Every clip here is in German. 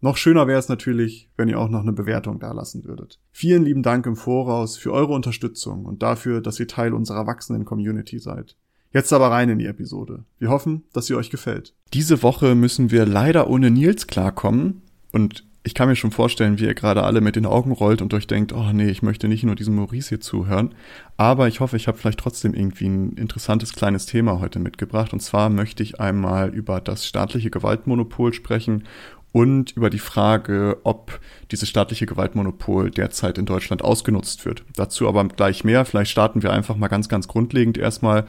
Noch schöner wäre es natürlich, wenn ihr auch noch eine Bewertung dalassen würdet. Vielen lieben Dank im Voraus für eure Unterstützung und dafür, dass ihr Teil unserer wachsenden Community seid. Jetzt aber rein in die Episode. Wir hoffen, dass sie euch gefällt. Diese Woche müssen wir leider ohne Nils klarkommen und ich kann mir schon vorstellen, wie ihr gerade alle mit den Augen rollt und euch denkt, oh nee, ich möchte nicht nur diesem Maurice hier zuhören. Aber ich hoffe, ich habe vielleicht trotzdem irgendwie ein interessantes kleines Thema heute mitgebracht. Und zwar möchte ich einmal über das staatliche Gewaltmonopol sprechen und über die Frage, ob dieses staatliche Gewaltmonopol derzeit in Deutschland ausgenutzt wird. Dazu aber gleich mehr. Vielleicht starten wir einfach mal ganz, ganz grundlegend erstmal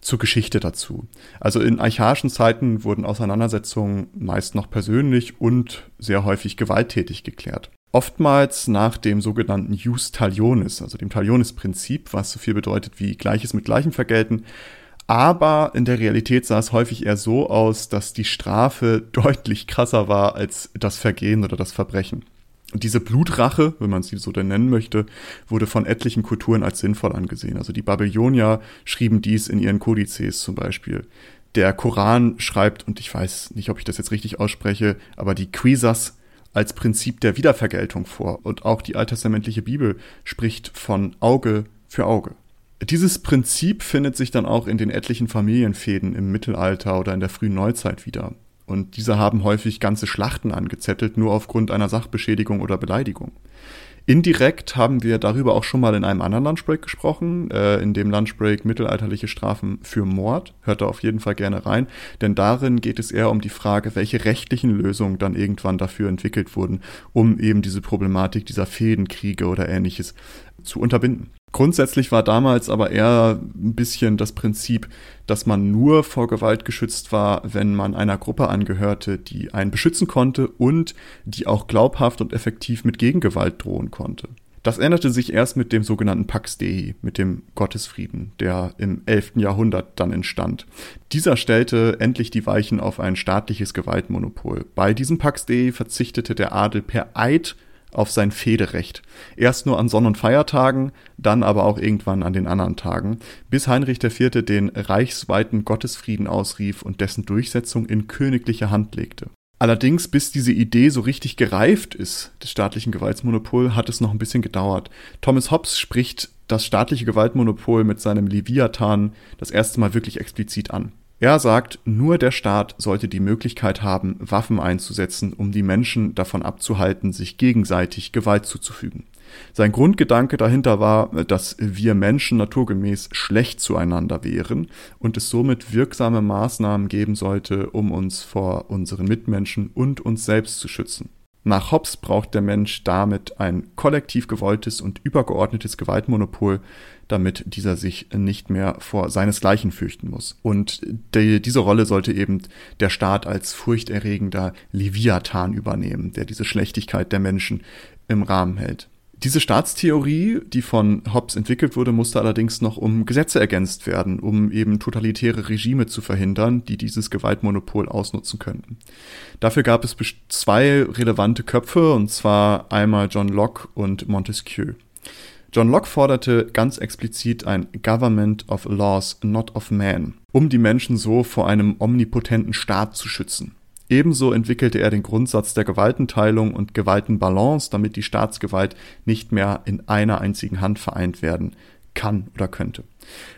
zur Geschichte dazu. Also in archaischen Zeiten wurden Auseinandersetzungen meist noch persönlich und sehr häufig gewalttätig geklärt. Oftmals nach dem sogenannten Jus Talionis, also dem Talionis-Prinzip, was so viel bedeutet wie Gleiches mit Gleichem vergelten, aber in der Realität sah es häufig eher so aus, dass die Strafe deutlich krasser war als das Vergehen oder das Verbrechen. Diese Blutrache, wenn man sie so denn nennen möchte, wurde von etlichen Kulturen als sinnvoll angesehen. Also die Babylonier schrieben dies in ihren Kodizes zum Beispiel. Der Koran schreibt, und ich weiß nicht, ob ich das jetzt richtig ausspreche, aber die Quisas als Prinzip der Wiedervergeltung vor. Und auch die alttestamentliche Bibel spricht von Auge für Auge. Dieses Prinzip findet sich dann auch in den etlichen Familienfäden im Mittelalter oder in der frühen Neuzeit wieder. Und diese haben häufig ganze Schlachten angezettelt, nur aufgrund einer Sachbeschädigung oder Beleidigung. Indirekt haben wir darüber auch schon mal in einem anderen Lunchbreak gesprochen, äh, in dem Lunchbreak mittelalterliche Strafen für Mord. Hört da auf jeden Fall gerne rein, denn darin geht es eher um die Frage, welche rechtlichen Lösungen dann irgendwann dafür entwickelt wurden, um eben diese Problematik dieser Fädenkriege oder ähnliches zu unterbinden. Grundsätzlich war damals aber eher ein bisschen das Prinzip, dass man nur vor Gewalt geschützt war, wenn man einer Gruppe angehörte, die einen beschützen konnte und die auch glaubhaft und effektiv mit Gegengewalt drohen konnte. Das änderte sich erst mit dem sogenannten Pax Dei, mit dem Gottesfrieden, der im 11. Jahrhundert dann entstand. Dieser stellte endlich die Weichen auf ein staatliches Gewaltmonopol. Bei diesem Pax Dei verzichtete der Adel per Eid auf sein Federecht. Erst nur an Sonn- und Feiertagen, dann aber auch irgendwann an den anderen Tagen, bis Heinrich IV. den reichsweiten Gottesfrieden ausrief und dessen Durchsetzung in königliche Hand legte. Allerdings, bis diese Idee so richtig gereift ist, des staatlichen Gewaltsmonopol, hat es noch ein bisschen gedauert. Thomas Hobbes spricht das staatliche Gewaltmonopol mit seinem Leviathan das erste Mal wirklich explizit an. Er sagt, nur der Staat sollte die Möglichkeit haben, Waffen einzusetzen, um die Menschen davon abzuhalten, sich gegenseitig Gewalt zuzufügen. Sein Grundgedanke dahinter war, dass wir Menschen naturgemäß schlecht zueinander wären und es somit wirksame Maßnahmen geben sollte, um uns vor unseren Mitmenschen und uns selbst zu schützen. Nach Hobbes braucht der Mensch damit ein kollektiv gewolltes und übergeordnetes Gewaltmonopol, damit dieser sich nicht mehr vor seinesgleichen fürchten muss. Und die, diese Rolle sollte eben der Staat als furchterregender Leviathan übernehmen, der diese Schlechtigkeit der Menschen im Rahmen hält. Diese Staatstheorie, die von Hobbes entwickelt wurde, musste allerdings noch um Gesetze ergänzt werden, um eben totalitäre Regime zu verhindern, die dieses Gewaltmonopol ausnutzen könnten. Dafür gab es zwei relevante Köpfe, und zwar einmal John Locke und Montesquieu. John Locke forderte ganz explizit ein Government of Laws, not of Man, um die Menschen so vor einem omnipotenten Staat zu schützen. Ebenso entwickelte er den Grundsatz der Gewaltenteilung und Gewaltenbalance, damit die Staatsgewalt nicht mehr in einer einzigen Hand vereint werden kann oder könnte.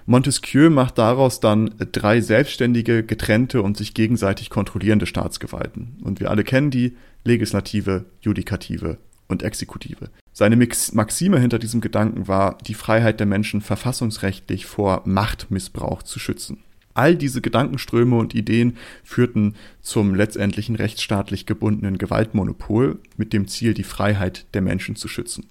Montesquieu macht daraus dann drei selbstständige, getrennte und sich gegenseitig kontrollierende Staatsgewalten. Und wir alle kennen die Legislative, Judikative und Exekutive. Seine Maxime hinter diesem Gedanken war, die Freiheit der Menschen verfassungsrechtlich vor Machtmissbrauch zu schützen. All diese Gedankenströme und Ideen führten zum letztendlichen rechtsstaatlich gebundenen Gewaltmonopol mit dem Ziel, die Freiheit der Menschen zu schützen.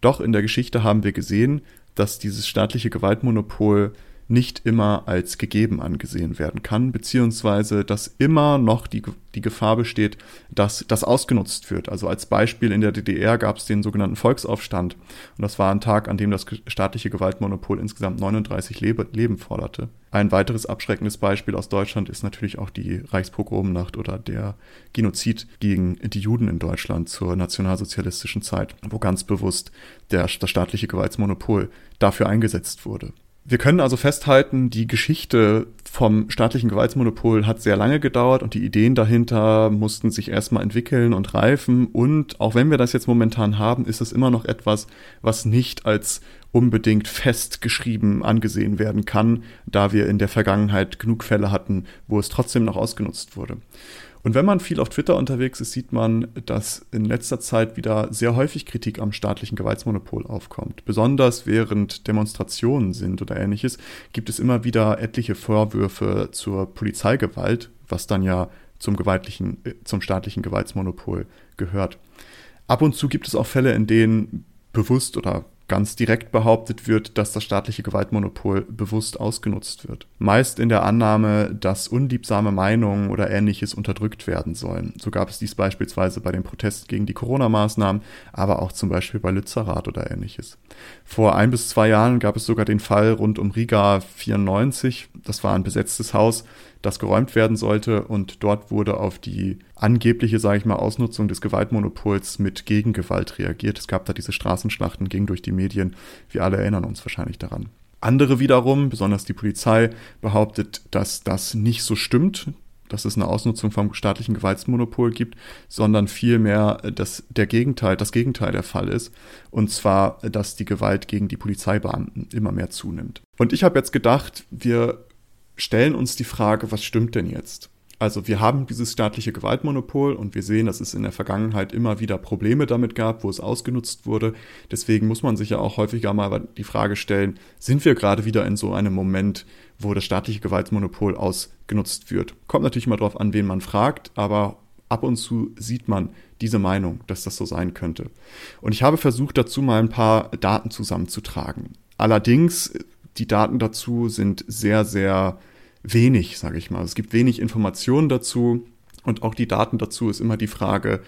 Doch in der Geschichte haben wir gesehen, dass dieses staatliche Gewaltmonopol nicht immer als gegeben angesehen werden kann, beziehungsweise dass immer noch die, die Gefahr besteht, dass das ausgenutzt wird. Also als Beispiel in der DDR gab es den sogenannten Volksaufstand und das war ein Tag, an dem das staatliche Gewaltmonopol insgesamt 39 Lebe, Leben forderte. Ein weiteres abschreckendes Beispiel aus Deutschland ist natürlich auch die Reichspogromnacht oder der Genozid gegen die Juden in Deutschland zur nationalsozialistischen Zeit, wo ganz bewusst der, das staatliche Gewaltsmonopol dafür eingesetzt wurde. Wir können also festhalten, die Geschichte vom staatlichen Gewaltsmonopol hat sehr lange gedauert und die Ideen dahinter mussten sich erstmal entwickeln und reifen. Und auch wenn wir das jetzt momentan haben, ist es immer noch etwas, was nicht als unbedingt festgeschrieben angesehen werden kann, da wir in der Vergangenheit genug Fälle hatten, wo es trotzdem noch ausgenutzt wurde. Und wenn man viel auf Twitter unterwegs ist, sieht man, dass in letzter Zeit wieder sehr häufig Kritik am staatlichen Gewaltsmonopol aufkommt. Besonders während Demonstrationen sind oder ähnliches, gibt es immer wieder etliche Vorwürfe zur Polizeigewalt, was dann ja zum gewaltlichen, äh, zum staatlichen Gewaltsmonopol gehört. Ab und zu gibt es auch Fälle, in denen bewusst oder ganz direkt behauptet wird, dass das staatliche Gewaltmonopol bewusst ausgenutzt wird. Meist in der Annahme, dass unliebsame Meinungen oder ähnliches unterdrückt werden sollen. So gab es dies beispielsweise bei den Protesten gegen die Corona-Maßnahmen, aber auch zum Beispiel bei Lützerath oder ähnliches. Vor ein bis zwei Jahren gab es sogar den Fall rund um Riga 94. Das war ein besetztes Haus, das geräumt werden sollte. Und dort wurde auf die angebliche, sage ich mal, Ausnutzung des Gewaltmonopols mit Gegengewalt reagiert. Es gab da diese Straßenschlachten, ging durch die Medien. Wir alle erinnern uns wahrscheinlich daran. Andere wiederum, besonders die Polizei, behauptet, dass das nicht so stimmt, dass es eine Ausnutzung vom staatlichen Gewaltsmonopol gibt, sondern vielmehr, dass der Gegenteil, das Gegenteil der Fall ist. Und zwar, dass die Gewalt gegen die Polizeibeamten immer mehr zunimmt. Und ich habe jetzt gedacht, wir stellen uns die Frage, was stimmt denn jetzt? Also wir haben dieses staatliche Gewaltmonopol und wir sehen, dass es in der Vergangenheit immer wieder Probleme damit gab, wo es ausgenutzt wurde. Deswegen muss man sich ja auch häufiger mal die Frage stellen, sind wir gerade wieder in so einem Moment, wo das staatliche Gewaltmonopol ausgenutzt wird? Kommt natürlich mal drauf an, wen man fragt, aber ab und zu sieht man diese Meinung, dass das so sein könnte. Und ich habe versucht, dazu mal ein paar Daten zusammenzutragen. Allerdings die Daten dazu sind sehr, sehr wenig, sage ich mal. Es gibt wenig Informationen dazu und auch die Daten dazu ist immer die Frage,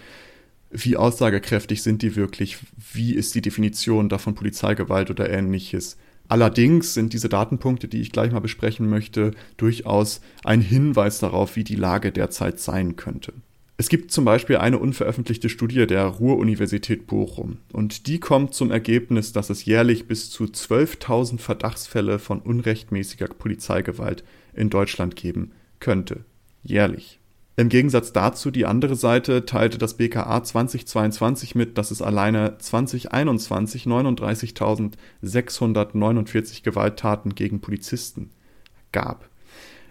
wie aussagekräftig sind die wirklich? Wie ist die Definition davon Polizeigewalt oder ähnliches? Allerdings sind diese Datenpunkte, die ich gleich mal besprechen möchte, durchaus ein Hinweis darauf, wie die Lage derzeit sein könnte. Es gibt zum Beispiel eine unveröffentlichte Studie der Ruhr-Universität Bochum und die kommt zum Ergebnis, dass es jährlich bis zu 12.000 Verdachtsfälle von unrechtmäßiger Polizeigewalt in Deutschland geben könnte. Jährlich. Im Gegensatz dazu die andere Seite teilte das BKA 2022 mit, dass es alleine 2021 39.649 Gewalttaten gegen Polizisten gab.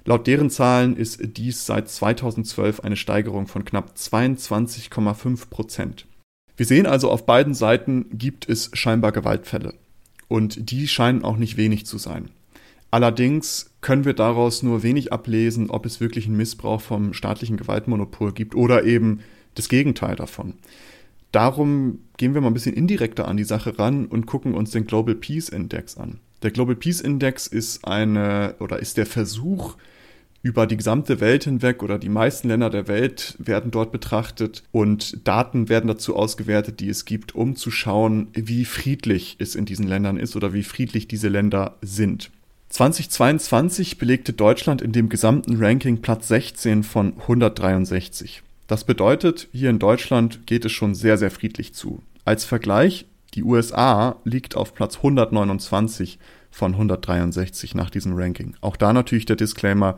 Laut deren Zahlen ist dies seit 2012 eine Steigerung von knapp 22,5 Prozent. Wir sehen also, auf beiden Seiten gibt es scheinbar Gewaltfälle. Und die scheinen auch nicht wenig zu sein. Allerdings können wir daraus nur wenig ablesen, ob es wirklich einen Missbrauch vom staatlichen Gewaltmonopol gibt oder eben das Gegenteil davon. Darum gehen wir mal ein bisschen indirekter an die Sache ran und gucken uns den Global Peace Index an. Der Global Peace Index ist eine oder ist der Versuch, über die gesamte Welt hinweg oder die meisten Länder der Welt werden dort betrachtet und Daten werden dazu ausgewertet, die es gibt, um zu schauen, wie friedlich es in diesen Ländern ist oder wie friedlich diese Länder sind. 2022 belegte Deutschland in dem gesamten Ranking Platz 16 von 163. Das bedeutet, hier in Deutschland geht es schon sehr, sehr friedlich zu. Als Vergleich, die USA liegt auf Platz 129 von 163 nach diesem Ranking. Auch da natürlich der Disclaimer,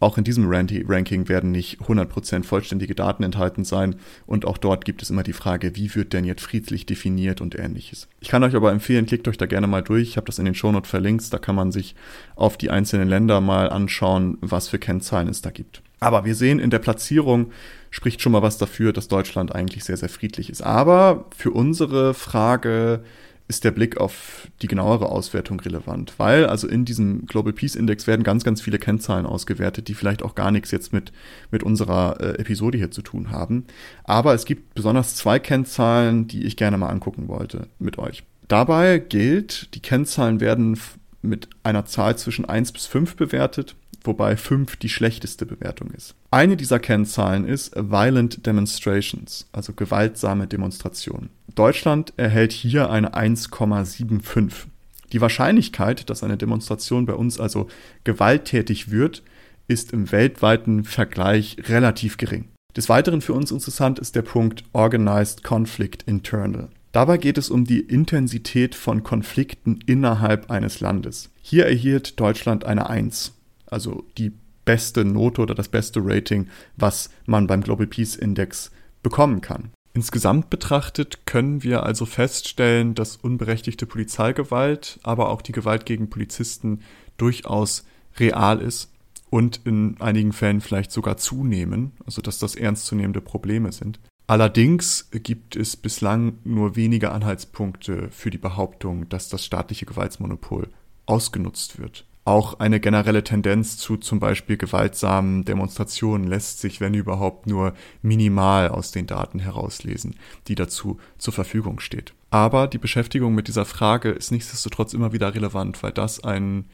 auch in diesem Ranking werden nicht 100% vollständige Daten enthalten sein und auch dort gibt es immer die Frage, wie wird denn jetzt friedlich definiert und ähnliches. Ich kann euch aber empfehlen, klickt euch da gerne mal durch. Ich habe das in den Shownotes verlinkt, da kann man sich auf die einzelnen Länder mal anschauen, was für Kennzahlen es da gibt. Aber wir sehen in der Platzierung spricht schon mal was dafür, dass Deutschland eigentlich sehr, sehr friedlich ist. Aber für unsere Frage, ist der Blick auf die genauere Auswertung relevant, weil also in diesem Global Peace Index werden ganz, ganz viele Kennzahlen ausgewertet, die vielleicht auch gar nichts jetzt mit, mit unserer äh, Episode hier zu tun haben. Aber es gibt besonders zwei Kennzahlen, die ich gerne mal angucken wollte mit euch. Dabei gilt, die Kennzahlen werden mit einer Zahl zwischen 1 bis 5 bewertet, wobei 5 die schlechteste Bewertung ist. Eine dieser Kennzahlen ist Violent Demonstrations, also gewaltsame Demonstrationen. Deutschland erhält hier eine 1,75. Die Wahrscheinlichkeit, dass eine Demonstration bei uns also gewalttätig wird, ist im weltweiten Vergleich relativ gering. Des Weiteren für uns interessant ist der Punkt Organized Conflict Internal. Dabei geht es um die Intensität von Konflikten innerhalb eines Landes. Hier erhielt Deutschland eine 1, also die beste Note oder das beste Rating, was man beim Global Peace Index bekommen kann. Insgesamt betrachtet können wir also feststellen, dass unberechtigte Polizeigewalt, aber auch die Gewalt gegen Polizisten durchaus real ist und in einigen Fällen vielleicht sogar zunehmen, also dass das ernstzunehmende Probleme sind. Allerdings gibt es bislang nur wenige Anhaltspunkte für die Behauptung, dass das staatliche Gewaltsmonopol ausgenutzt wird. Auch eine generelle Tendenz zu zum Beispiel gewaltsamen Demonstrationen lässt sich, wenn überhaupt, nur minimal aus den Daten herauslesen, die dazu zur Verfügung steht. Aber die Beschäftigung mit dieser Frage ist nichtsdestotrotz immer wieder relevant, weil das ein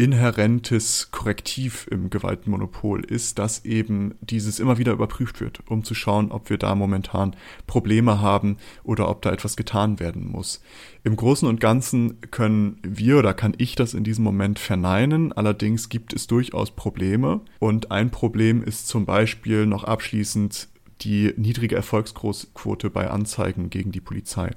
inhärentes Korrektiv im Gewaltmonopol ist, dass eben dieses immer wieder überprüft wird, um zu schauen, ob wir da momentan Probleme haben oder ob da etwas getan werden muss. Im Großen und Ganzen können wir oder kann ich das in diesem Moment verneinen. Allerdings gibt es durchaus Probleme. Und ein Problem ist zum Beispiel noch abschließend die niedrige Erfolgsquote bei Anzeigen gegen die Polizei.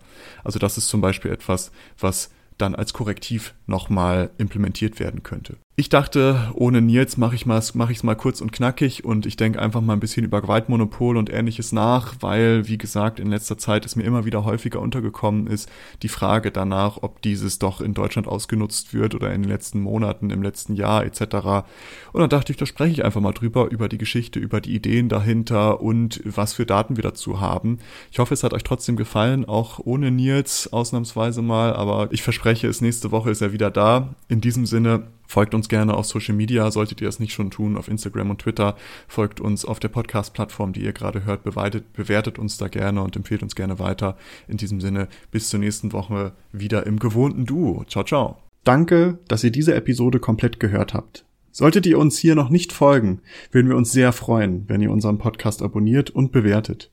Also das ist zum Beispiel etwas, was dann als Korrektiv nochmal implementiert werden könnte. Ich dachte, ohne Nils mache ich es mach mal kurz und knackig und ich denke einfach mal ein bisschen über Gewaltmonopol und ähnliches nach, weil, wie gesagt, in letzter Zeit es mir immer wieder häufiger untergekommen ist, die Frage danach, ob dieses doch in Deutschland ausgenutzt wird oder in den letzten Monaten, im letzten Jahr etc. Und dann dachte ich, da spreche ich einfach mal drüber, über die Geschichte, über die Ideen dahinter und was für Daten wir dazu haben. Ich hoffe, es hat euch trotzdem gefallen, auch ohne Nils ausnahmsweise mal, aber ich verspreche es, nächste Woche ist er wieder da. In diesem Sinne, Folgt uns gerne auf Social Media, solltet ihr es nicht schon tun, auf Instagram und Twitter. Folgt uns auf der Podcast-Plattform, die ihr gerade hört, bewertet, bewertet uns da gerne und empfehlt uns gerne weiter. In diesem Sinne, bis zur nächsten Woche wieder im gewohnten Duo. Ciao, ciao. Danke, dass ihr diese Episode komplett gehört habt. Solltet ihr uns hier noch nicht folgen, würden wir uns sehr freuen, wenn ihr unseren Podcast abonniert und bewertet.